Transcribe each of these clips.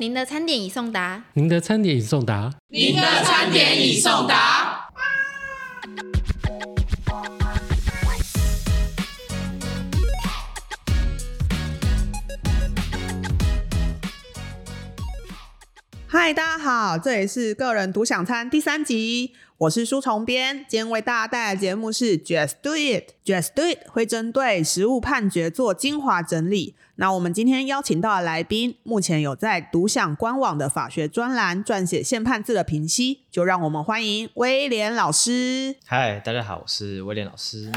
您的餐点已送达。您的餐点已送达。您的餐点已送达。嗨，大家好，这里是个人独享餐第三集，我是书虫编，今天为大家带来的节目是 Just Do It，Just Do It 会针对实物判决做精华整理。那我们今天邀请到的来宾，目前有在独享官网的法学专栏撰写宪判字的评析，就让我们欢迎威廉老师。嗨，大家好，我是威廉老师。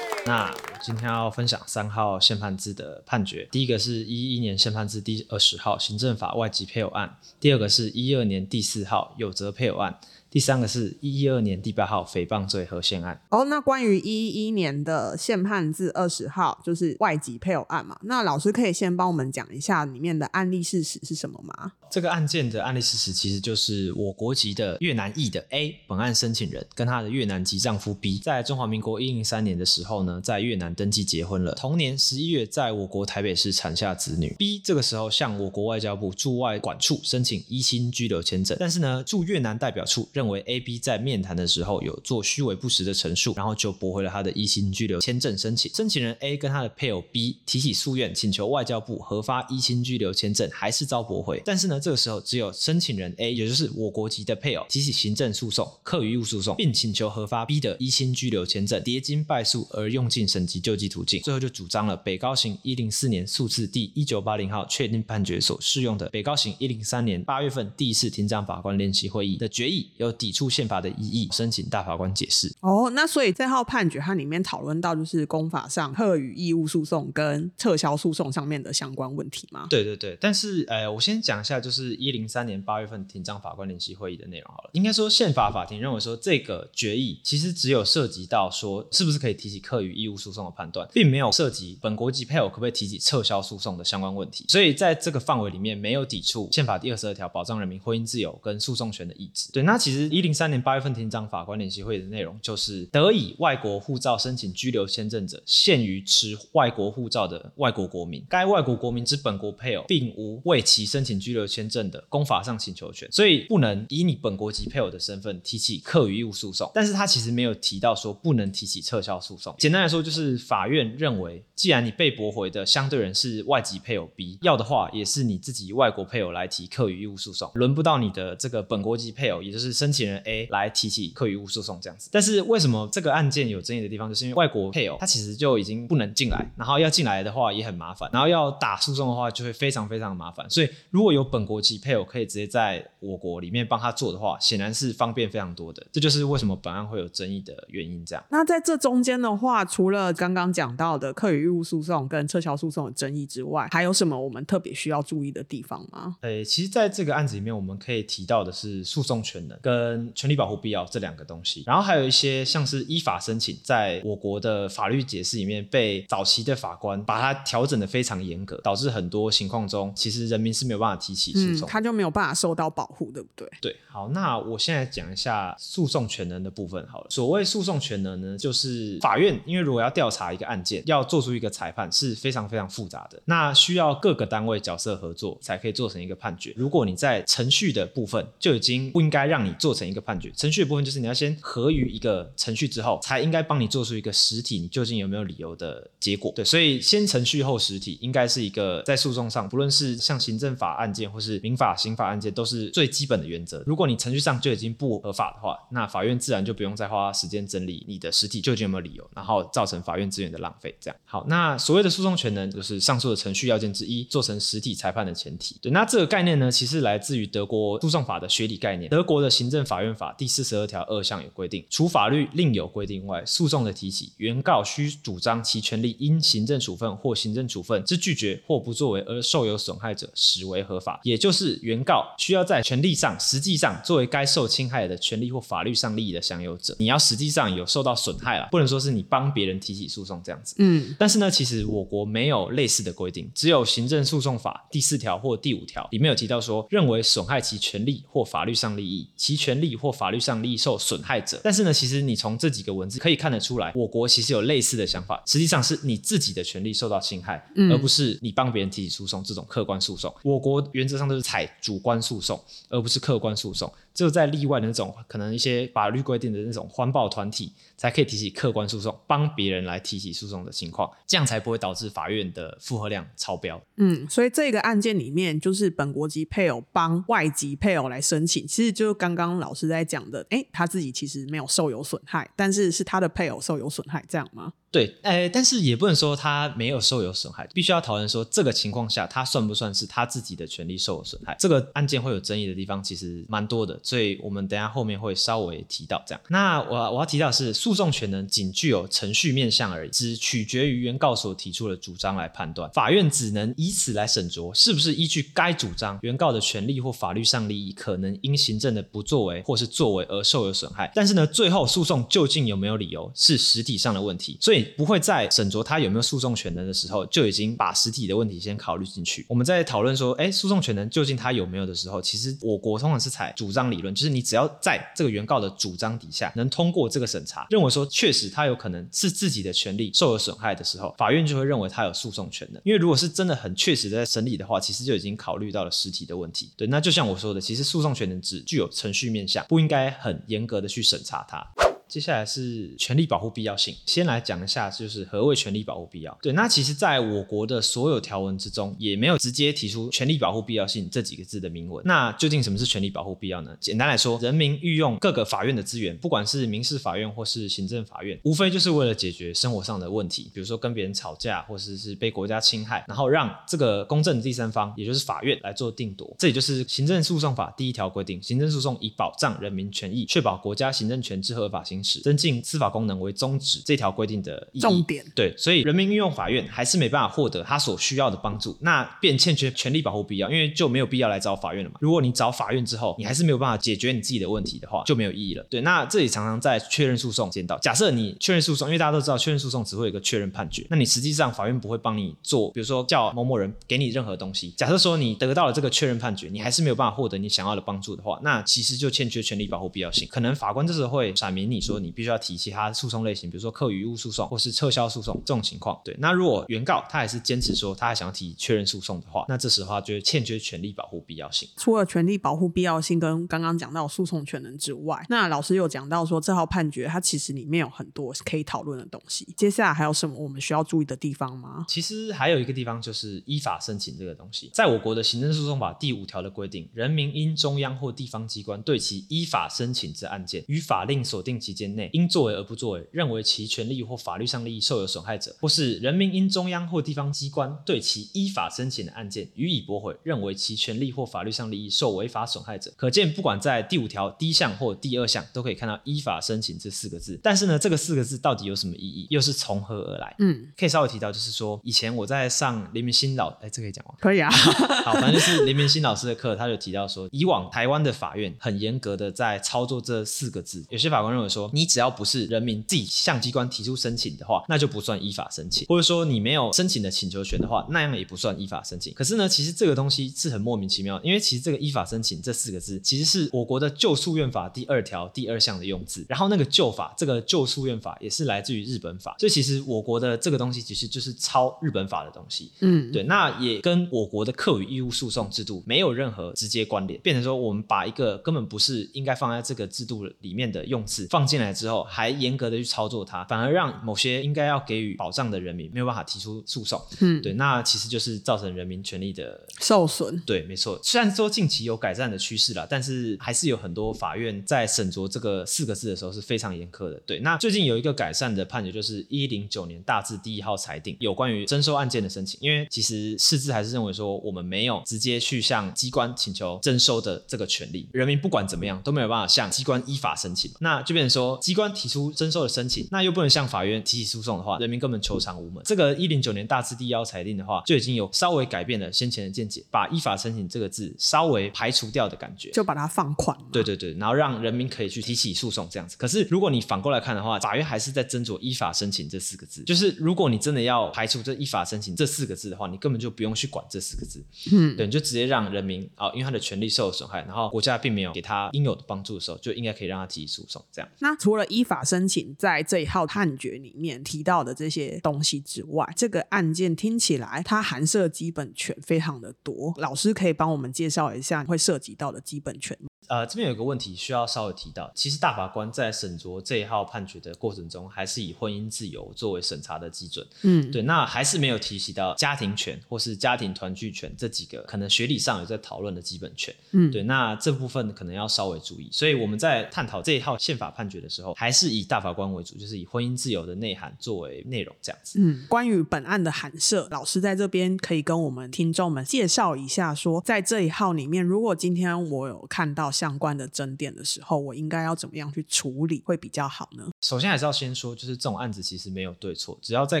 那我今天要分享三号宪判字的判决，第一个是一一年宪判字第二十号行政法外籍配偶案，第二个是一二年第四号有责配偶案。第三个是一一二年第八号诽谤罪和宪案。哦，那关于一一年的宪判字二十号，就是外籍配偶案嘛？那老师可以先帮我们讲一下里面的案例事实是什么吗？这个案件的案例事实其实就是我国籍的越南裔的 A 本案申请人跟他的越南籍丈夫 B，在中华民国一零三年的时候呢，在越南登记结婚了。同年十一月，在我国台北市产下子女。B 这个时候向我国外交部驻外管处申请依亲居留签证，但是呢，驻越南代表处认为 A、B 在面谈的时候有做虚伪不实的陈述，然后就驳回了他的依亲居留签证申请。申请人 A 跟他的配偶 B 提起诉愿，请求外交部核发依亲居留签证，还是遭驳回。但是呢，这个时候只有申请人 A，也就是我国籍的配偶，提起行政诉讼、课余义务诉讼，并请求核发 B 的依亲居留签证，跌金败诉而用尽省级救济途径，最后就主张了北高行一零四年诉字第一九八零号确定判决所适用的北高行一零三年八月份第一次庭长法官联席会议的决议有抵触。宪法的意义，申请大法官解释。哦，那所以这号判决它里面讨论到就是公法上特与义务诉讼跟撤销诉讼上面的相关问题吗？对对对，但是呃，我先讲一下就是一零三年八月份庭长法官联席会议的内容好了。应该说宪法法庭认为说这个决议其实只有涉及到说是不是可以提起课与义务诉讼的判断，并没有涉及本国籍配偶可不可以提起撤销诉讼的相关问题。所以在这个范围里面没有抵触宪法第二十二条保障人民婚姻自由跟诉讼权的意志。对，那其实一零三年八月份庭长法官联席会的内容就是得以外国护照申请居留签证者，限于持外国护照的外国国民，该外国国民之本国配偶，并无为其申请居留签证的公法上请求权，所以不能以你本国籍配偶的身份提起课余义务诉讼。但是他其实没有提到说不能提起撤销诉讼。简单来说，就是法院认为，既然你被驳回的相对人是外籍配偶 B，要的话也是你自己外国配偶来提课余义务诉讼，轮不到你的这个本国籍配偶，也就是申请人 A 来。提起课与义务诉讼这样子，但是为什么这个案件有争议的地方，就是因为外国配偶他其实就已经不能进来，然后要进来的话也很麻烦，然后要打诉讼的话就会非常非常麻烦。所以如果有本国籍配偶可以直接在我国里面帮他做的话，显然是方便非常多的。这就是为什么本案会有争议的原因。这样，那在这中间的话，除了刚刚讲到的课与义务诉讼跟撤销诉讼的争议之外，还有什么我们特别需要注意的地方吗？诶，其实在这个案子里面，我们可以提到的是诉讼权能跟权利保护必要这两个东西，然后还有一些像是依法申请，在我国的法律解释里面，被早期的法官把它调整的非常严格，导致很多情况中，其实人民是没有办法提起诉讼，他就没有办法受到保护，对不对？对，好，那我现在讲一下诉讼权能的部分好了。所谓诉讼权能呢，就是法院因为如果要调查一个案件，要做出一个裁判是非常非常复杂的，那需要各个单位角色合作才可以做成一个判决。如果你在程序的部分就已经不应该让你做做成一个判决，程序的部分就是你要先合于一个程序之后，才应该帮你做出一个实体，你究竟有没有理由的结果？对，所以先程序后实体，应该是一个在诉讼上，不论是像行政法案件或是民法、刑法案件，都是最基本的原则。如果你程序上就已经不合法的话，那法院自然就不用再花时间整理你的实体究竟有没有理由，然后造成法院资源的浪费。这样好，那所谓的诉讼权呢，就是上述的程序要件之一，做成实体裁判的前提。对，那这个概念呢，其实来自于德国诉讼法的学理概念。德国的行政法院法第四十二条二项有规定。除法律另有规定外，诉讼的提起，原告需主张其权利因行政处分或行政处分之拒绝或不作为而受有损害者，实为合法。也就是原告需要在权利上实际上作为该受侵害的权利或法律上利益的享有者，你要实际上有受到损害了，不能说是你帮别人提起诉讼这样子。嗯，但是呢，其实我国没有类似的规定，只有行政诉讼法第四条或第五条里面有提到说，认为损害其权利或法律上利益，其权。权利或法律上利益受损害者。但是呢，其实你从这几个文字可以看得出来，我国其实有类似的想法，实际上是你自己的权利受到侵害，嗯而不是你帮别人提起诉讼这种客观诉讼。我国原则上都是采主观诉讼，而不是客观诉讼。就在例外的那种可能一些法律规定的那种环保团体，才可以提起客观诉讼，帮别人来提起诉讼的情况，这样才不会导致法院的负荷量超标。嗯，所以这个案件里面，就是本国籍配偶帮外籍配偶来申请，其实就刚刚老师在讲的，诶，他自己其实没有受有损害，但是是他的配偶受有损害，这样吗？对，呃，但是也不能说他没有受有损害，必须要讨论说这个情况下他算不算是他自己的权利受有损害。这个案件会有争议的地方其实蛮多的，所以我们等下后面会稍微提到这样。那我我要提到的是，诉讼权能仅具有程序面向而已，只取决于原告所提出的主张来判断。法院只能以此来审酌是不是依据该主张，原告的权利或法律上利益可能因行政的不作为或是作为而受有损害。但是呢，最后诉讼究竟有没有理由，是实体上的问题，所以不会在审酌他有没有诉讼权能的时候，就已经把实体的问题先考虑进去。我们在讨论说，哎，诉讼权能究竟他有没有的时候，其实我国通常是采主张理论，就是你只要在这个原告的主张底下能通过这个审查，认为说确实他有可能是自己的权利受有损害的时候，法院就会认为他有诉讼权能。因为如果是真的很确实的在审理的话，其实就已经考虑到了实体的问题。对，那就像我说的，其实诉讼权能只具有程序面向，不应该很严格的去审查它。接下来是权利保护必要性，先来讲一下，就是何谓权利保护必要。对，那其实在我国的所有条文之中，也没有直接提出权利保护必要性这几个字的明文。那究竟什么是权利保护必要呢？简单来说，人民运用各个法院的资源，不管是民事法院或是行政法院，无非就是为了解决生活上的问题，比如说跟别人吵架，或者是被国家侵害，然后让这个公正的第三方，也就是法院来做定夺。这也就是行政诉讼法第一条规定，行政诉讼以保障人民权益，确保国家行政权之合法行使，增进司法功能为宗旨。这条规定的重点对，所以人民运用法院还是没办法获得他所需要的帮助，那便欠缺权利保护必要，因为就没有必要来找法院了嘛。如果你找法院之后，你还是没有办法解决你自己的问题的话，就没有意义了。对，那这里常常在确认诉讼见到，假设你确认诉讼，因为大家都知道确认诉讼只会有一个确认判决，那你实际上法院不会帮你做，比如说叫某某人给你任何东西。假设说你得到了这个确认判决，你还是没有办法获得你想要的帮助的话，那其实就欠缺权利保护必要性。可能法官这时候会阐明你说你必须要提其他诉讼类型，比如说客与物诉讼或是撤销诉讼这种情况。对，那如果原告他还是坚持说他还想要提确认诉讼的话，那这时候他就会欠缺权利保护必要性。除了权利保护必要性跟刚刚讲到诉讼权能之外，那老师有讲到说这号判决它其实里面有很多可以讨论的东西。接下来还有什么我们需要注意的地方吗？其实还有一个地方就是依法申请这个东西，在我国的行政诉讼法第五条的规定，人民因中央或地方机关对其依法申请之案件，于法令所定期间内，因作为而不作为，认为其权利或法律上利益受有损害者，或是人民因中央或地方机关对其依法申请的案件予以驳回，认为其权利或法律上利益受违法损害者。可见，不管在第五条第一项或第二项，都可以看到依法申请这四个字。但是呢，这个四个字到底有什么意义，又是从何而来？嗯，可以稍微提到，就是说，以前我在上林明新老，哎，这可以讲吗？可以啊。好，反正就是林明新老师的课，他就提到说，以往台湾的法院很严格的在操作这四个字。有些法官认为说，你只要不是人民自己向机关提出申请的话，那就不算依法申请；或者说你没有申请的请求权的话，那样也不算依法申请。可是呢，其实这个东西是很莫名其妙，因为其实这个依法申请这四个字，其实是我国的旧诉愿法第二条第二项的用字。然后那个旧法，这个旧诉愿法也是来自于日本法，所以其实我国的这个东西其实就是抄日本法的东西。嗯，对，那也跟我国的课与义务诉讼制度没有任何直接关联，变成说我们把一个根本不是应该放在这个制度里面的用字放进来之后，还严格的去操作它，反而让某些应该要给予保障的人民没有办法提出诉讼。嗯对，那其实就是造成人民权利的受损。对，没错。虽然说近期有改善的趋势啦，但是还是有很多法院在审酌这个四个字的时候是非常严苛的。对，那最近有一个改善的判决，就是一零九年大字第一号裁定，有关于征收案件的申请。因为其实释字还是认为说，我们没有直接去向机关请求征收的这个权利，人民不管怎么样都没有办法向机关依法申请。那就变成说，机关提出征收的申请，那又不能向法院提起诉讼的话，人民根本求偿无门。这个一零九年大字第幺裁定的话，就已经有稍微改变了先前的见解，把依法申请这个字稍微排除掉的感觉，就把它放宽。对对对，然后让人民可以去提起诉讼这样子。可是如果你反过来看的话，法院还是在斟酌依法申请这四个字。就是如果你真的要排除这依法申请这四个字的话，你根本就不用去管这四个字。嗯，对，你就直接让人民啊，因为他的权利受损害，然后国家并没有给他应有的帮助的时候，就应该可以让他提起诉讼。这样。那除了依法申请在这一号判决里面提到的这些东西之外，这个案件听起来它含涉基本权非常的多。老师可以帮我们介绍一下会涉及到的基本权吗？呃，这边有个问题需要稍微提到，其实大法官在审酌这一号判决的过程中，还是以婚姻自由作为审查的基准。嗯，对，那还是没有提及到家庭权或是家庭团聚权这几个可能学理上有在讨论的基本权。嗯，对，那这部分可能要稍微注意。所以我们在探讨这一号宪法判决的时候，还是以大法官为主，就是以婚姻自由的内涵作为内容这样子。嗯，关于本案的函涉，老师在这边可以跟我们听众们介绍一下，说在这一号里面，如果今天我有看到相关的争点的时候，我应该要怎么样去处理会比较好呢？首先还是要先说，就是这种案子其实没有对错，只要在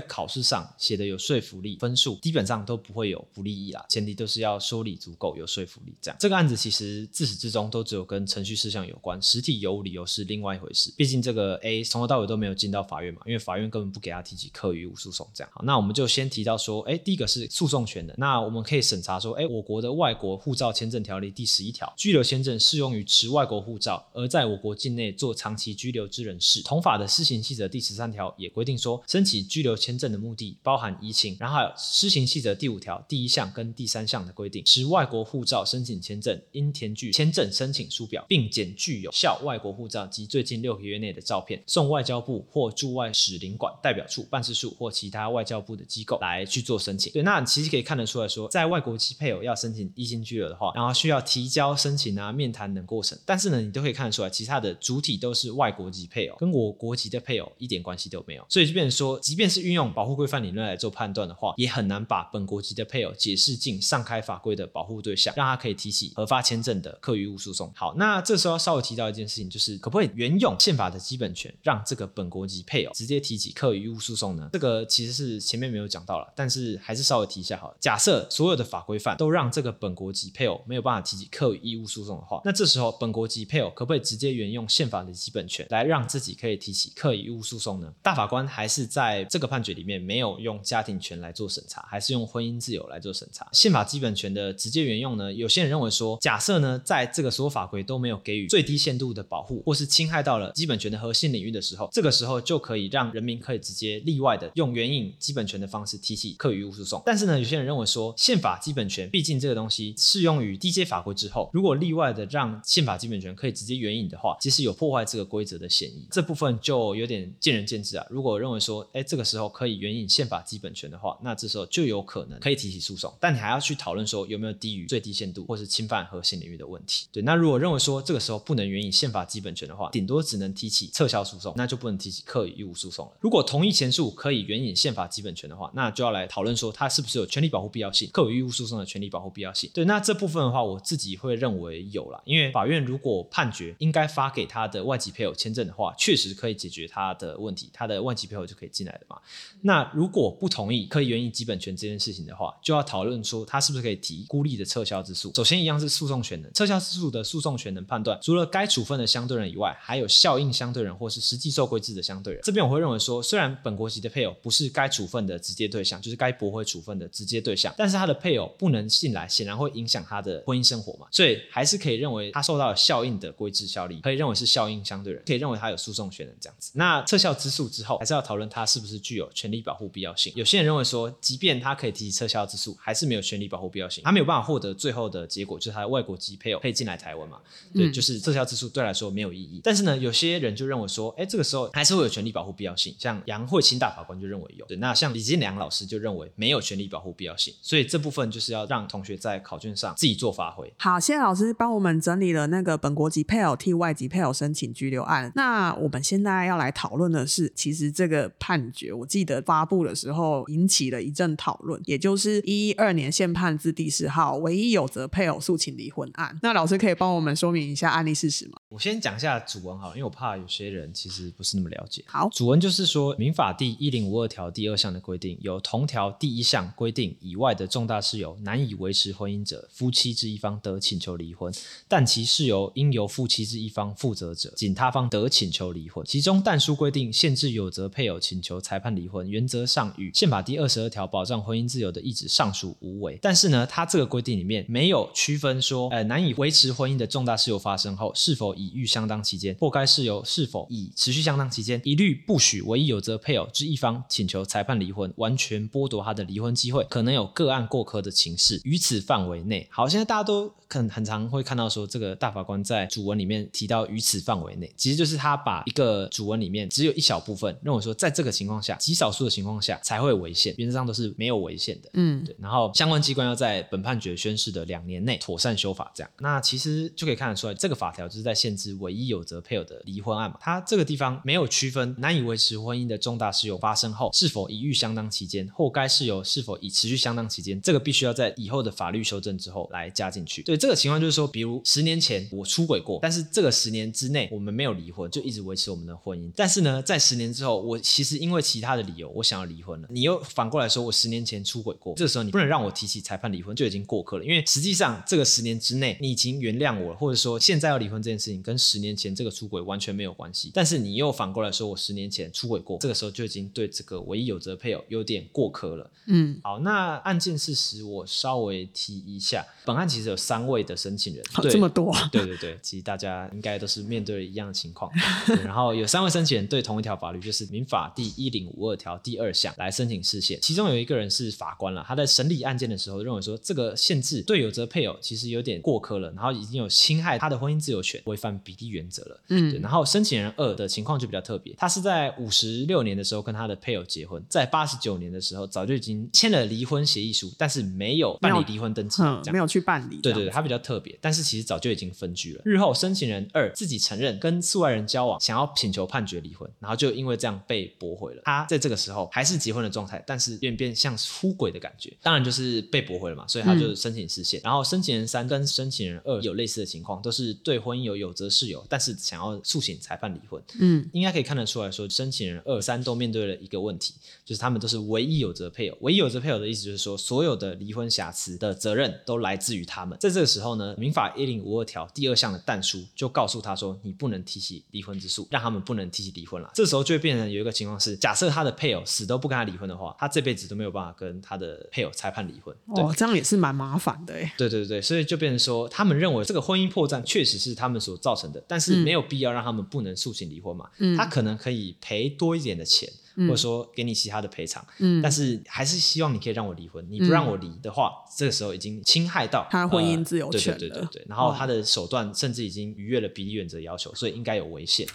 考试上写的有说服力，分数基本上都不会有不利益啦。前提都是要说理足够，有说服力。这样，这个案子其实自始至终都只有跟程序事项有关，实体有无理由是另外一回事。毕竟这个 A 从头到尾都没有进到法院嘛，因为法院根本不给他提起课余无诉讼。这样，好，那我们就先提到说，哎，第一个是诉讼权的，那我们可以审查说，哎，我国的外国护照签证条例第十一条，居留签证适用于持外国护照而在我国境内做长期居留之人士。同法的施行细则第十三条也规定说，申请居留签证的目的包含移情，然后还有施行细则第五条第一项跟第三项的规定，持外国护照申请签证应填具签证申请书表，并检具有效外国护照及最近六个月内的照片，送外交部或驻外使领馆代表处、办事处或其他外交部的机构来去做申请。对，那其实可以看得出来说，在外国籍配偶要申请移情居留的话，然后需要提交申请啊、面谈等过程，但是呢，你都可以看得出来，其他的主体都是外国籍配偶，跟我国籍的配偶一点关系都没有。所以就变成说，即便是运用保护规范理论来做判断的话，也很难把本国籍的配偶解释进上开法规的保护对象，让他可以提起核发签证的客余物诉讼。好，那这时候稍微提到一件事情，就是可不可以沿用宪法的基本权，让这个本国籍配偶直接提起客于物诉讼呢？这个其实是前面没有讲到了，但是还是稍微提一下好了。假设所有的法规范都让这个本国籍配偶没有办法提起客于义务诉讼的话，那这时候本国籍配偶可不可以直接沿用宪法的基本权来让自己可以提起客于义务诉讼呢？大法官还是在这个判决里面没有用家庭权来做审查，还是用婚姻自由来做审查。宪法基本权的直接沿用呢？有些人认为说，假设呢，在这个所有法规都没有给予最低限度的保护，或是侵害到了基本权的核心领域的时候，这个时候就可以让人民可以直接例外的用援引基本权的方式提起客于义务诉讼。但是呢，有些人认为说，宪法基本权毕竟这个东西适用于低阶法规之后，如果例外的让宪法基本权可以直接援引的话，其实有破坏这个规则的嫌疑。这部分就有点见仁见智啊。如果认为说，哎，这个时候可以援引宪法基本权的话，那这时候就有可能可以提起诉讼。但你还要去讨论说有没有低于最低限度，或是侵犯核心领域的问题。对，那如果认为说这个时候不能援引宪法基本权的话，顶多只能提起撤销诉讼，那就不能提起课与义务诉讼了。如果同意前述可以援引宪法基本权的话，那就要来讨论说它是不是有权利保护必要性，课与义务诉讼的权利保护必要性。对，那这部分的话，我自己会认为有啦，因为法院如果判决应该发给他的外籍配偶签证的话，确实可以解决他的问题，他的外籍配偶就可以进来的嘛。那如果不同意可以援引基本权这件事情的话，就要讨论说他是不是可以提孤立的撤销之诉。首先一样是诉讼权能，撤销之诉的诉讼权能判断，除了该处分的相对人以外，还有效应相对人或是实际受规制的相对人。这边我会认为说，虽然本国籍的配偶不是该处分的直接对象，就是该驳回处分的直接对象，但是他的配偶不能信来，显然会影响他的婚姻生活嘛，所以还是可以认为他受到了效应的规制效力，可以认为是效应相对人，可以认为他有诉讼权能这样子。那撤销之诉之后，还是要讨论他是不是具有权利保护必要性。有些人认为说，即便他可以提起撤销之诉，还是没有权利保护必要性，他没有办法获得最后的结果，就是他的外国籍配偶可以进来台湾嘛？对，就是撤销之诉对来说没有意义。但是呢，有些人就认为说，哎，这个时候还是会有权利保护必要性。像杨慧清大法官就认为有，那像李金良老师就认为没有权利保护必要性。所以这部分就是要让同学在考卷上自己做发挥。好，谢谢老师帮我们整理了那个本国籍配偶替外籍配偶申请居留案。那我们现在要来讨论的是，其实这个判决，我记得发布的时候引起了一阵讨论，也就是一二年宪判字第四号唯一有责配偶诉请离婚案。那老师可以帮我们说明一下案例事实吗？我先讲一下主文好了，因为我怕有些人其实不是那么了解。好，主文就是说，民法第一零五二条第二项的规定，有同条第一项规定以外的重大事由难以维持婚姻者，夫妻之一方得请求离婚，但其事由应由夫妻之一方负责者，仅他方得请求离婚。其中但书规定限制有责配偶请求裁判离婚，原则上与宪法第二十二条保障婚姻自由的意旨上属无违。但是呢，它这个规定里面没有区分说，呃，难以维持婚姻的重大事由发生后，是否已遇相当期间，或该事由是否已持续相当期间，一律不许唯一有责配偶之一方请求裁判离婚，完全剥夺他的离婚机会，可能有个案过科的情势。于此范围内，好，现在大家都很很常会看到说，这个大法官在主文里面提到于此范围内，其实就是他把一个主文里面只有一小部分认为说，在这个情况下，极少数的情况下才会违宪，原则上都是没有违宪的。嗯，对，然后相关机关要在本判决宣誓的两年内妥善修法，这样。那其实就可以看得出来，这个法条就是在限制唯一有责配偶的离婚案嘛。它这个地方没有区分难以维持婚姻的重大事由发生后，是否已遇相当期间，或该事由是否已持续相当期间，这个必须要在以后的法律修正之后来加进去。对，这个情况就是说，比如十年前我出轨过，但是这个十年之内我们没有离婚，就一直维持我们的婚姻。但是呢，在十年之后，我其实因为其他的理由，我想要离婚了。你又反过来说我十年前出轨过，这个时候你不能让我提起裁判离婚，就已经过客了。因为实际上这个十年之内你已经原谅我了，或者说现在要离婚这件事情跟十年前这个出轨完全没有关系。但是你又反过来说我十年前出轨过，这个时候就已经对这个唯一有责配偶有点过客了。嗯，好，那案件事实我稍微提一下，本案其实有三位的申请人，对好这么多，对对对，其实大家应该都是面对一样的情况。对然后有三位申请人对同一条法律，就是民法第一零五二条第二项来申请释宪。其中有一个人是法官了，他在审理案件的时候认为说，这个限制对有责配偶其实有点过苛了，然后已经有侵害他的婚姻自由权，违反比例原则了。对，嗯然后申请人二的情况就比较特别，他是在五十六年的时候跟他的配偶结婚，在八十九年的时候早就已经签了离婚协议书，但是没有办理离婚登记，嗯没有去办理，对对对，它比较特别，但是其实早就已经分居了。日后申请人二自己承认跟诉外人交往，想要请求判决离婚，然后就因为这样被驳回了。他在这个时候还是结婚的状态，但是有点变像出轨的感觉，当然就是被驳回了嘛，所以他就申请实现。然后申请人三跟申请人二有类似的情况，都是对婚姻有有责事由，但是想要诉请裁判离婚。嗯应该可以看得出来说，申请人二三都面对了一个问题，就是他们都是唯一有责配偶。唯一有责配偶的意思就是说，所有的离婚瑕疵的责任都来自于他们。在这个时候呢，民法一零五二条第二项的但书就告诉他说，你不能提起离婚之诉，让他们不能提起离婚了。这时候就会变成有一个情况是，假设他的配偶死都不跟他离婚的话，他这辈子都没有办法跟他的配偶裁判离婚。对。哦，这样也是蛮麻烦的哎，对对对，所以就变成说，他们认为这个婚姻破绽确实是他们所造成的，但是没有必要让他们不能诉请离婚嘛。嗯他可能可以赔多一点的钱，或者说给你其他的赔偿，嗯但是还是希望你可以让我离婚。你不让我离的话，这个时候已经侵害到他婚姻呃自由权对对对了对对，然后哦他的手段甚至已经逾越了比例原则要求，所以应该有违宪。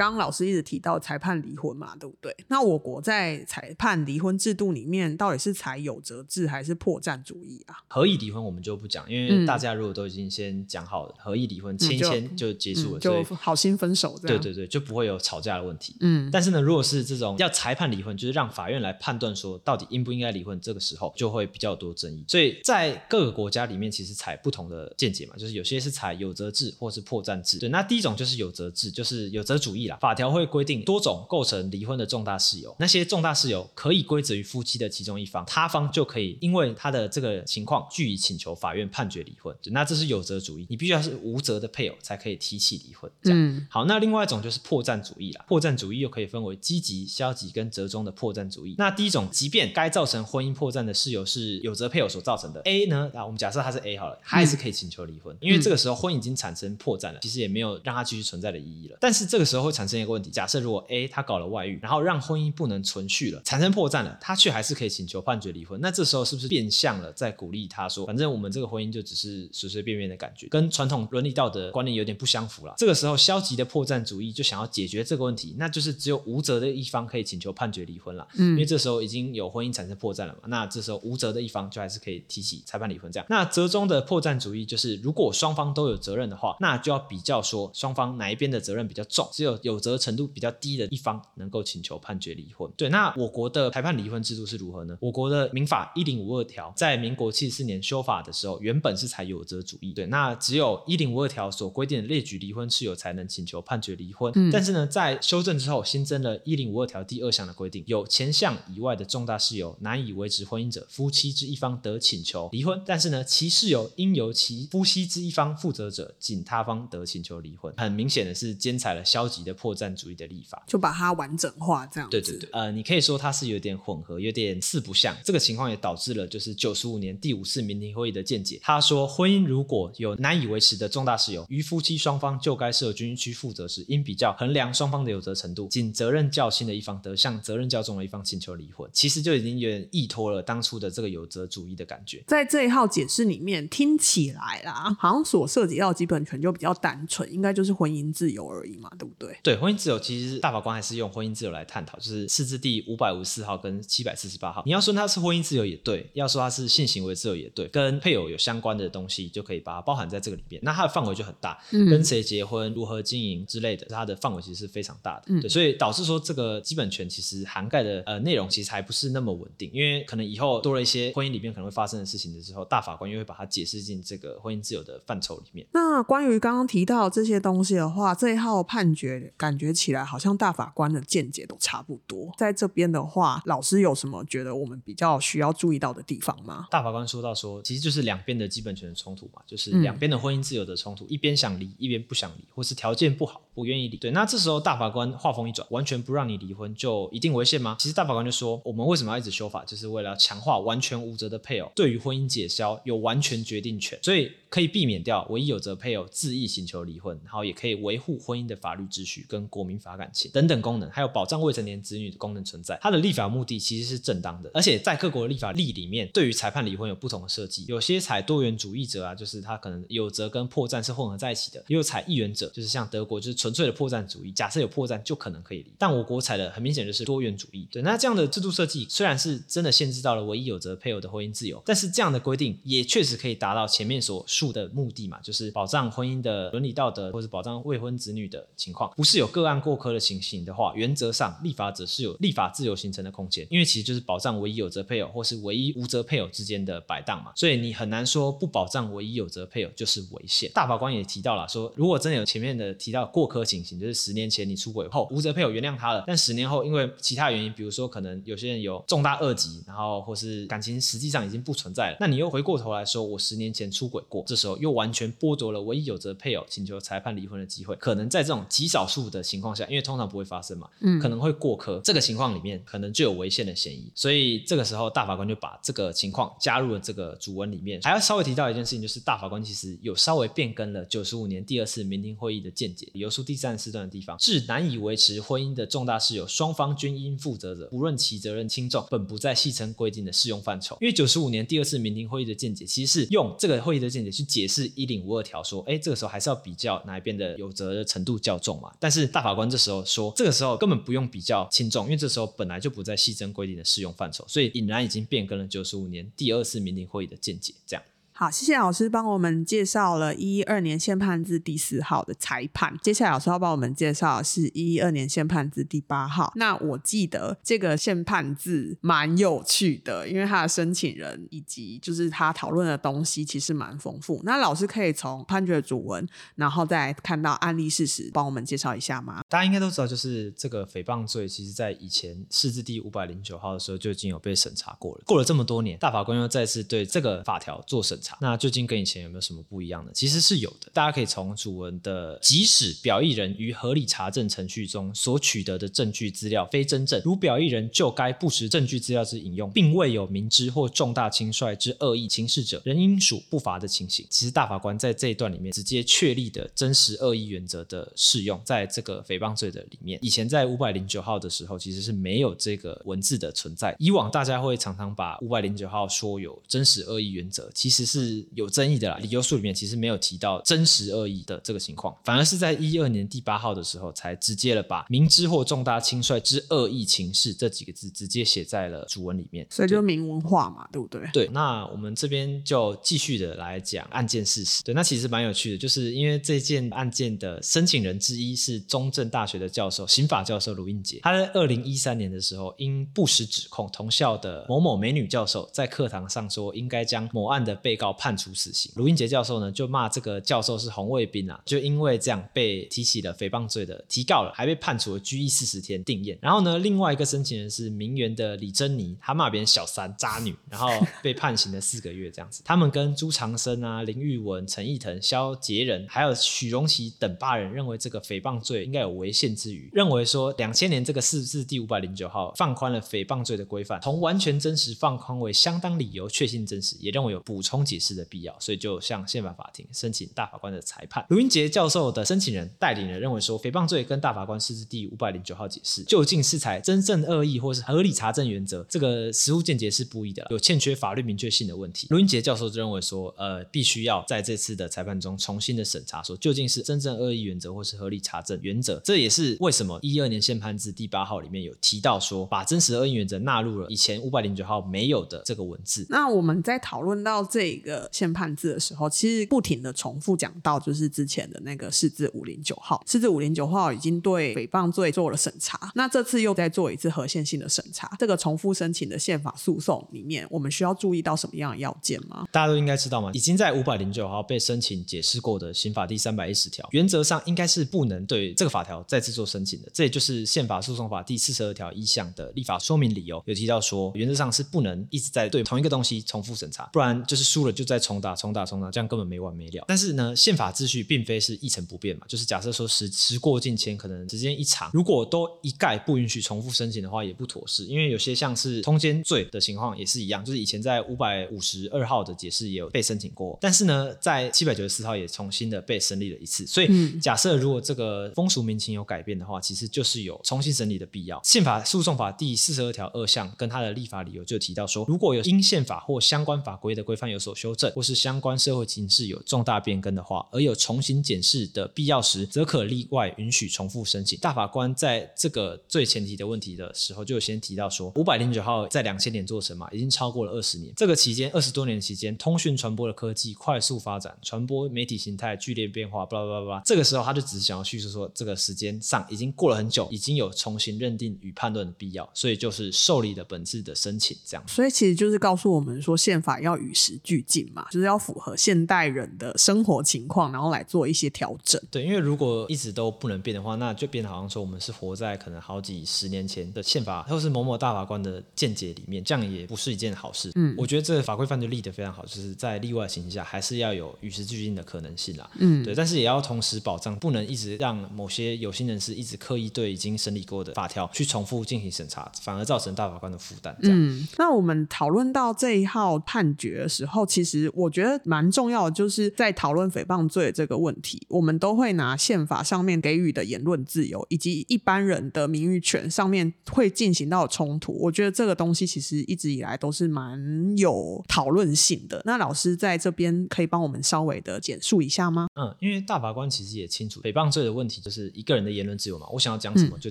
刚刚老师一直提到裁判离婚嘛，对不对？那我国在裁判离婚制度里面，到底是采有责制还是破绽主义啊？合意离婚我们就不讲，因为嗯大家如果都已经先讲好了，合意离婚签签就结束了，嗯，所以就好心分手。对对对，就不会有吵架的问题。嗯但是呢，如果是这种要裁判离婚，就是让法院来判断说到底应不应该离婚，这个时候就会比较多争议。所以在各个国家里面，其实采不同的见解嘛，就是有些是采有责制或是破绽制。对，那第一种就是有责制，就是有责主义啦。法条会规定多种构成离婚的重大事由，那些重大事由可以归责于夫妻的其中一方，他方就可以因为他的这个情况据以请求法院判决离婚。那这是有责主义，你必须要是无责的配偶才可以提起离婚。这样。嗯好，那另外一种就是破绽主义啦。破绽主义又可以分为积极、消极跟折中的破绽主义。那第一种，即便该造成婚姻破绽的事由是有责配偶所造成的，A 呢，啊，我们假设他是 A 好了，他还是可以请求离婚，因为这个时候婚姻已经产生破绽了，其实也没有让他继续存在的意义了。但是这个时候会产生一个问题，假设如果 A 他搞了外遇，然后让婚姻不能存续了，产生破绽了，他却还是可以请求判决离婚，那这时候是不是变相了在鼓励他说，反正我们这个婚姻就只是随随便便的感觉，跟传统伦理道德观念有点不相符了。这个时候消极的破绽主义就想要解决这个问题，那就是只有无责的一方可以请求判决离婚了，嗯因为这时候已经有婚姻产生破绽了嘛，那这时候无责的一方就还是可以提起裁判离婚这样。那折中的破绽主义就是，如果双方都有责任的话，那就要比较说双方哪一边的责任比较重，只有有责程度比较低的一方能够请求判决离婚。对，那我国的裁判离婚制度是如何呢？我国的民法一零五二条在民国七十四年修法的时候，原本是采有责主义。对，那只有一零五二条所规定的列举离婚事由才能请求判决离婚。嗯，但是呢，在修正之后，新增了一零五二条第二项的规定，有前项以外的重大事由难以维持婚姻者，夫妻之一方得请求离婚。但是呢，其事由应由其夫妻之一方负责者，仅他方得请求离婚。很明显的是，兼采了消极的破绽主义的立法，就把它完整化这样。对对对，呃，你可以说它是有点混合，有点四不像。这个情况也导致了，就是九十五年第五次民庭会议的见解。他说，婚姻如果有难以维持的重大事由，于夫妻双方就该设军需负责时，应比较衡量双方的有责程度，仅责任较轻的一方得向责任较重的一方请求离婚。其实就已经有点依托了当初的这个有责主义的感觉。在这一号解释里面，听起来啦，好像所涉及到基本权就比较单纯，应该就是婚姻自由而已嘛，对不对？对，婚姻自由其实大法官还是用婚姻自由来探讨，就是四字第五百五十四号跟七百四十八号。你要说它是婚姻自由也对，要说它是性行为自由也对，跟配偶有相关的东西就可以把它包含在这个里面。那它的范围就很大，跟谁结婚、如何经营之类的，它的范围其实是非常大的。对，所以导致说这个基本权其实涵盖的呃内容其实还不是那么稳定，因为可能以后多了一些婚姻里面可能会发生的事情的时候，大法官又会把它解释进这个婚姻自由的范畴里面。那关于刚刚提到这些东西的话，这一号判决感觉起来好像大法官的见解都差不多。在这边的话，老师有什么觉得我们比较需要注意到的地方吗？大法官说到说，其实就是两边的基本权的冲突嘛，就是两边的婚姻自由的冲突，一边想离，一边不想离，或是条件不好不愿意离。对，那这时候大法官话锋一转，完全不让你离婚，就一定违宪吗？其实大法官就说，我们为什么要一直修法，就是为了强化完全无责的配偶对于婚姻解消有完全决定权，所以可以避免掉唯一有责配偶自意请求离婚，然后也可以维护婚姻的法律秩序跟国民法感情等等功能，还有保障未成年子女的功能存在。它的立法目的其实是正当的，而且在各国的立法例里面，对于裁判离婚有不同的设计，有些采多元主义者啊，就是他可能有责跟破绽是混合在一起的；也有采一元者，就是像德国就是纯纯粹的破绽主义，假设有破绽就可能可以离。但我国采的很明显就是多元主义。对，那这样的制度设计虽然是真的限制到了唯一有责配偶的婚姻自由，但是这样的规定也确实可以达到前面所述的目的嘛，就是保障婚姻的伦理道德，或者保障未婚子女的情况，不是有个案过科的情形的话，原则上立法者是有立法自由形成的空间，因为其实就是保障唯一有责配偶或是唯一无责配偶之间的摆荡嘛，所以你很难说不保障唯一有责配偶就是违宪。大法官也提到了说，如果真的有前面的提到过科情形，就是十年前你出轨后无责配偶原谅他了，但十年后因为其他原因，比如说可能有些人有重大恶疾，然后或是感情实际上已经不存在了，那你又回过头来说我十年前出轨过，这时候又完全剥夺了唯一有责配偶请求裁判离婚的机会，可能在这种极少数的情况下，因为通常不会发生嘛，嗯，可能会过科，这个情况里面可能就有违宪的嫌疑，所以这个时候大法官就把这个情况加入了这个主文里面。还要稍微提到一件事情，就是大法官其实有稍微变更了九十五年第二次民庭会议的见解，有第三十四段的地方，致难以维持婚姻的重大事由，双方均应负责者，无论其责任轻重，本不在细称规定的适用范畴。因为九十五年第二次民庭会议的见解，其实是用这个会议的见解去解释一零五二条，说，哎，这个时候还是要比较哪一边的有责的程度较重嘛。但是大法官这时候说，这个时候根本不用比较轻重，因为这时候本来就不在细征规定的适用范畴，所以引然已经变更了九十五年第二次民庭会议的见解，这样。好，谢谢老师帮我们介绍了一二年宪判字第四号的裁判。接下来老师要帮我们介绍的是一二年宪判字第八号。那我记得这个宪判字蛮有趣的，因为他的申请人以及就是他讨论的东西其实蛮丰富。那老师可以从判决主文，然后再看到案例事实，帮我们介绍一下吗？大家应该都知道，就是这个诽谤罪，其实在以前释字第五百零九号的时候就已经有被审查过了。过了这么多年，大法官又再次对这个法条做审查。那最近跟以前有没有什么不一样呢？其实是有的。大家可以从主文的，即使表意人于合理查证程序中所取得的证据资料非真正，如表意人就该不实证据资料之引用，并未有明知或重大轻率之恶意轻视者，仍应属不罚的情形。其实大法官在这一段里面直接确立的真实恶意原则的适用，在这个诽谤罪的里面，以前在五百零九号的时候其实是没有这个文字的存在。以往大家会常常把五百零九号说有真实恶意原则，其实是。是有争议的啦。理由书里面其实没有提到真实恶意的这个情况，反而是在一二年第八号的时候才直接了把明知或重大轻率之恶意情事这几个字直接写在了主文里面，所以就明文化嘛，对不对？对，那我们这边就继续的来讲案件事实。对，那其实蛮有趣的，就是因为这件案件的申请人之一是中正大学的教授，刑法教授卢应杰。他在二零一三年的时候，因不实指控同校的某某美女教授在课堂上说应该将某案的被告判处死刑。卢英杰教授呢就骂这个教授是红卫兵啊，就因为这样被提起了诽谤罪的提告了，还被判处了拘役四十天定验。然后呢，另外一个申请人是名媛的李珍妮，她骂别人小三渣女，然后被判刑了四个月这样子。他们跟朱长生啊、林玉文、陈义腾、肖杰仁还有许荣奇等八人认为这个诽谤罪应该有违宪之余，认为说两千年这个四字第五百零九号放宽了诽谤罪的规范，从完全真实放宽为相当理由确信真实，也认为有补充解释的必要，所以就向宪法法庭申请大法官的裁判。卢云杰教授的申请人代理人认为说，诽谤罪跟大法官四字第五百零九号解释究竟是采真正恶意或是合理查证原则，这个实务见解是不一的，有欠缺法律明确性的问题。卢云杰教授就认为说，呃，必须要在这次的裁判中重新的审查，说究竟是真正恶意原则或是合理查证原则。这也是为什么一二年宪判字第八号里面有提到说，把真实恶意原则纳入了以前五百零九号没有的这个文字。那我们在讨论到这个宪判字的时候，其实不停的重复讲到，就是之前的那个四字五零九号，四字五零九号已经对诽谤罪做了审查，那这次又再做一次合宪性的审查。这个重复申请的宪法诉讼里面，我们需要注意到什么样的要件吗？大家都应该知道吗？已经在五百零九号被申请解释过的刑法第三百一十条，原则上应该是不能对这个法条再次做申请的。这也就是宪法诉讼法第四十二条一项的立法说明理由，有提到说，原则上是不能一直在对同一个东西重复审查，不然就是输了就在重打、重打、重打，这样根本没完没了。但是呢，宪法秩序并非是一成不变嘛，就是假设说时时过境迁，可能时间一长，如果都一概不允许重复申请的话，也不妥适。因为有些像是通奸罪的情况也是一样，就是以前在五百五十二号的解释也有被申请过，但是呢，在七百九十四号也重新的被审理了一次。所以假设如果这个风俗民情有改变的话，其实就是有重新审理的必要。宪法诉讼法第四十二条二项跟它的立法理由就提到说，如果有因宪法或相关法规的规范有所修正，或是相关社会情势有重大变更的话，而有重新检视的必要时，则可例外允许重复申请。大法官在这个最前提的问题的时候，就先提到说，五百零九号在两千年做成嘛，已经超过了二十年。这个期间二十多年期间，通讯传播的科技快速发展，传播媒体形态剧烈变化，巴拉巴拉巴拉。这个时候他就只是想要叙述说，这个时间上已经过了很久，已经有重新认定与判断的必要，所以就是受理的本质的申请这样。所以其实就是告诉我们说，宪法要与时俱进嘛，就是要符合现代人的生活情况，然后来做一些调整。对，因为如果一直都不能变的话，那就变得好像说我们是活在可能好几十年前的宪法，或是某某大法官的见解里面，这样也不是一件好事。嗯，我觉得这个法规范就立得非常好，就是在例外情形下，还是要有与时俱进的可能性啦。嗯，对，但是也要同时保障，不能一直让某些有心人士一直刻意对已经审理过的法条去重复进行审查，反而造成大法官的负担。嗯，那我们讨论到这一号判决的时候，其实我觉得蛮重要的，就是在讨论诽谤罪这个问题，我们都会拿宪法上面给予的言论自由以及一般人的名誉权上面会进行到冲突。我觉得这个东西其实一直以来都是蛮有讨论性的。那老师在这边可以帮我们稍微的简述一下吗？嗯，因为大法官其实也清楚，诽谤罪的问题就是一个人的言论自由嘛，我想要讲什么就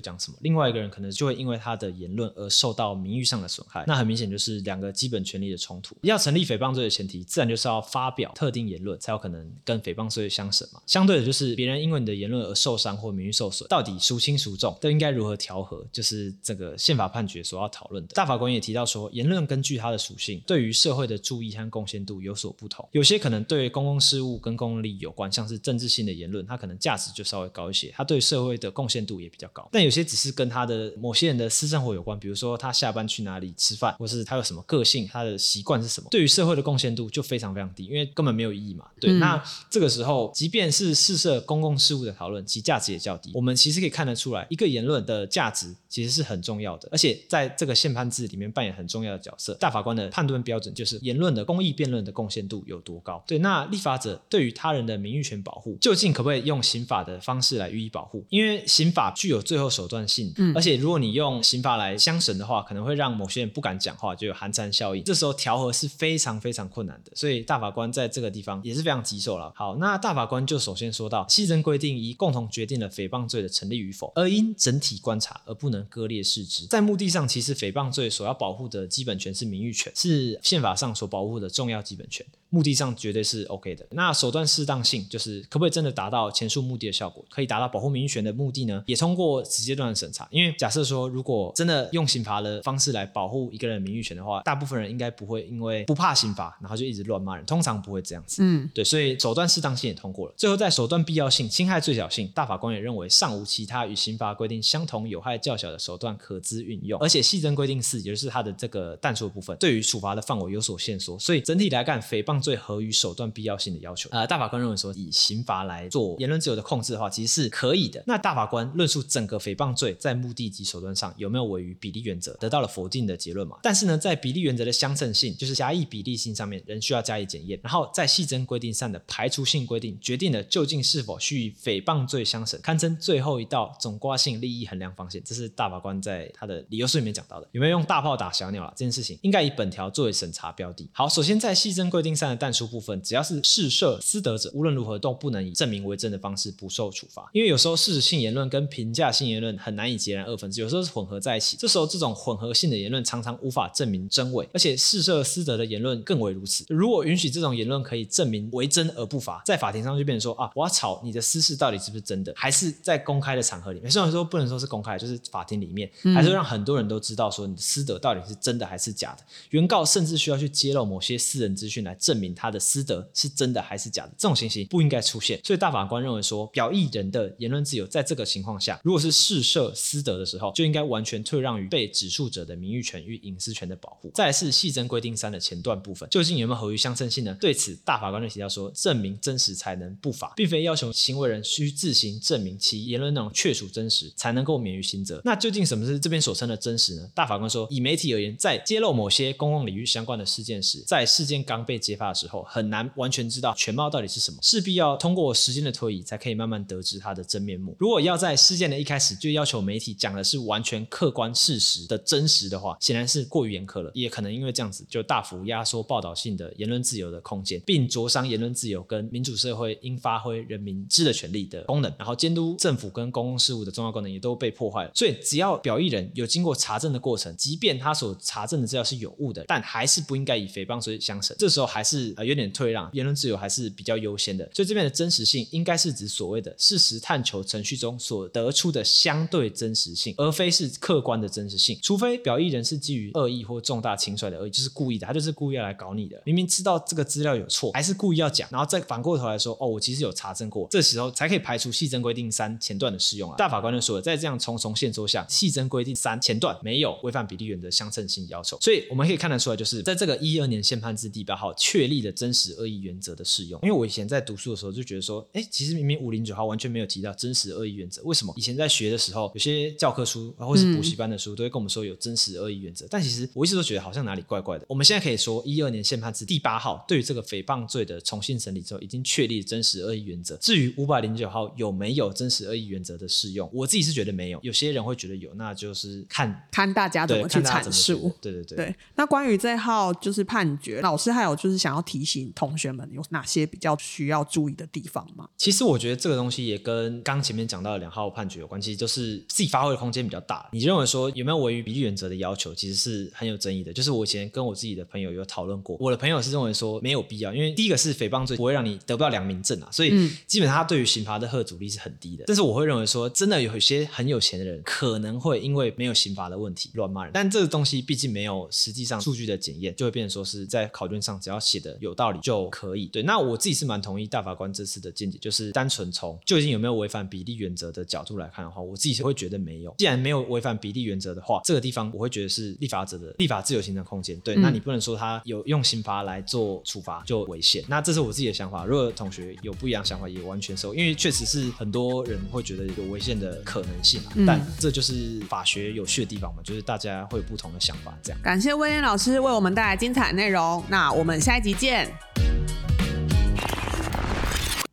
讲什么，另外一个人可能就会因为他的言论而受到名誉上的损害，那很明显就是两个基本权利的冲突。要成立诽谤罪的前提，自然就是要发表特定言论，才有可能跟诽谤罪相审嘛。相对的，就是别人因为你的言论而受伤或名誉受损，到底孰轻孰重，都应该如何调和，就是这个宪法判决所要讨论的。大法官也提到说，言论根据它的属性，对于社会的注意和贡献度有所不同。有些可能对公共事务跟公共利益有关，像是政治性的言论，它可能价值就稍微高一些，它对社会的贡献度也比较高。但有些只是跟他的某些人的私生活有关，比如说他下班去哪里吃饭，或是他有什么个性，他的习惯是什么，对于社会的贡献度就非常非常低，因为根本没有意义嘛。对，那这个时候，即便是试涉公共事务的讨论，其价值也较低。我们其实可以看得出来，一个言论的价值其实是很重要的，而且在这个宪判制里面扮演很重要的角色。大法官的判断标准就是言论的公益辩论的贡献度有多高。对，那立法者对于他人的名誉权保护，究竟可不可以用刑法的方式来予以保护？因为刑法具有最后手段性，嗯，而且如果你用刑法来相审的话，可能会让某些人不敢讲话，就有寒蝉效应。这时候调和是非常非常困难。难的，所以大法官在这个地方也是非常棘手了。好，那大法官就首先说到，细则规定一共同决定了诽谤罪的成立与否，而因整体观察而不能割裂视之。在目的上，其实诽谤罪所要保护的基本权是名誉权，是宪法上所保护的重要基本权。目的上绝对是 OK 的。那手段适当性，就是可不可以真的达到前述目的的效果，可以达到保护名誉权的目的呢？也通过此阶段的审查。因为假设说，如果真的用刑罚的方式来保护一个人名誉权的话，大部分人应该不会因为不怕刑罚，然后就一直乱骂人。通常不会这样子。嗯，对，所以手段适当性也通过了。最后，在手段必要性、侵害最小性，大法官也认为尚无其他与刑罚规定相同、有害较小的手段可资运用。而且细则规定四，也就是它的这个弹数部分，对于处罚的范围有所限缩。所以整体来看，诽谤罪合于手段。段必要性的要求，呃，大法官认为说，以刑罚来做言论自由的控制的话，其实是可以的。那大法官论述整个诽谤罪在目的及手段上有没有违于比例原则，得到了否定的结论嘛？但是呢，在比例原则的相称性，就是狭义比例性上面，仍需要加以检验。然后在细征规定上的排除性规定，决定了究竟是否需以诽谤罪相审，堪称最后一道总挂性利益衡量防线。这是大法官在他的理由书里面讲到的。有没有用大炮打小鸟了？这件事情应该以本条作为审查标的。好，首先在细征规定上的但书部分。只要是试射私德者，无论如何都不能以证明为证的方式不受处罚。因为有时候事实性言论跟评价性言论很难以截然二分，有时候是混合在一起。这时候这种混合性的言论常常无法证明真伪，而且试射私德的言论更为如此。如果允许这种言论可以证明为真而不罚，在法庭上就变成说啊，我要吵你的私事到底是不是真的，还是在公开的场合里面？虽然说不能说是公开，就是法庭里面，还是让很多人都知道说你的私德到底是真的还是假的。原告甚至需要去揭露某些私人资讯来证明他的私德。是真的还是假的？这种情形不应该出现，所以大法官认为说，表意人的言论自由在这个情况下，如果是试射私德的时候，就应该完全退让于被指述者的名誉权与隐私权的保护。再是细征规定三的前段部分，究竟有没有合于相称性呢？对此，大法官就提到说，证明真实才能不法，并非要求行为人需自行证明其言论内容确属真实才能够免于刑责。那究竟什么是这边所称的真实呢？大法官说，以媒体而言，在揭露某些公共领域相关的事件时，在事件刚被揭发的时候，很难。完全知道全貌到底是什么，势必要通过时间的推移，才可以慢慢得知它的真面目。如果要在事件的一开始就要求媒体讲的是完全客观事实的真实的话，显然是过于严苛了。也可能因为这样子，就大幅压缩报道性的言论自由的空间，并灼伤言论自由跟民主社会应发挥人民知的权利的功能。然后监督政府跟公共事务的重要功能也都被破坏了。所以，只要表意人有经过查证的过程，即便他所查证的资料是有误的，但还是不应该以诽谤罪相审。这时候还是呃有点退让。言论自由还是比较优先的，所以这边的真实性应该是指所谓的事实探求程序中所得出的相对真实性，而非是客观的真实性。除非表意人是基于恶意或重大轻率的恶意，就是故意的，他就是故意要来搞你的。明明知道这个资料有错，还是故意要讲，然后再反过头来说，哦，我其实有查证过，这时候才可以排除细征规定三前段的适用啊。大法官就说了，在这样重重线索下，细征规定三前段没有违反比例原则相称性要求，所以我们可以看得出来，就是在这个一二年宪判字第八号确立的真实恶意原则。的适用，因为我以前在读书的时候就觉得说，哎，其实明明五零九号完全没有提到真实恶意原则，为什么以前在学的时候，有些教科书或是补习班的书都会跟我们说有真实恶意原则，但其实我一直都觉得好像哪里怪怪的。我们现在可以说，一二年宪判字第八号对于这个诽谤罪的重新审理之后，已经确立真实恶意原则。至于五百零九号有没有真实恶意原则的适用，我自己是觉得没有，有些人会觉得有，那就是看看大家怎么去阐述。对对对。对，那关于这号就是判决，老师还有就是想要提醒同学们有。哪些比较需要注意的地方吗？其实我觉得这个东西也跟刚前面讲到的两号判决有关系，就是自己发挥的空间比较大。你认为说有没有违于比例原则的要求，其实是很有争议的。就是我以前跟我自己的朋友有讨论过，我的朋友是认为说没有必要，因为第一个是诽谤罪不会让你得不到良民证啊，所以基本上他对于刑罚的贺阻力是很低的。但是我会认为说，真的有一些很有钱的人可能会因为没有刑罚的问题乱骂人，但这个东西毕竟没有实际上数据的检验，就会变成说是在考卷上只要写的有道理就可以。对。那我自己是蛮同意大法官这次的见解，就是单纯从究竟有没有违反比例原则的角度来看的话，我自己是会觉得没有。既然没有违反比例原则的话，这个地方我会觉得是立法者的立法自由形成空间。对，那你不能说他有用刑罚来做处罚就危险。那这是我自己的想法。如果同学有不一样想法，也完全收，因为确实是很多人会觉得有违宪的可能性。但这就是法学有趣的地方嘛，就是大家会有不同的想法。这样，感谢威廉老师为我们带来精彩内容。那我们下一集见。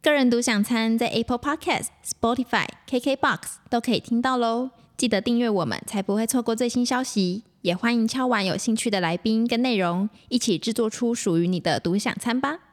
个人独享餐在 Apple Podcast、Spotify、KKBox 都可以听到喽，记得订阅我们，才不会错过最新消息。也欢迎敲完有兴趣的来宾跟内容，一起制作出属于你的独享餐吧。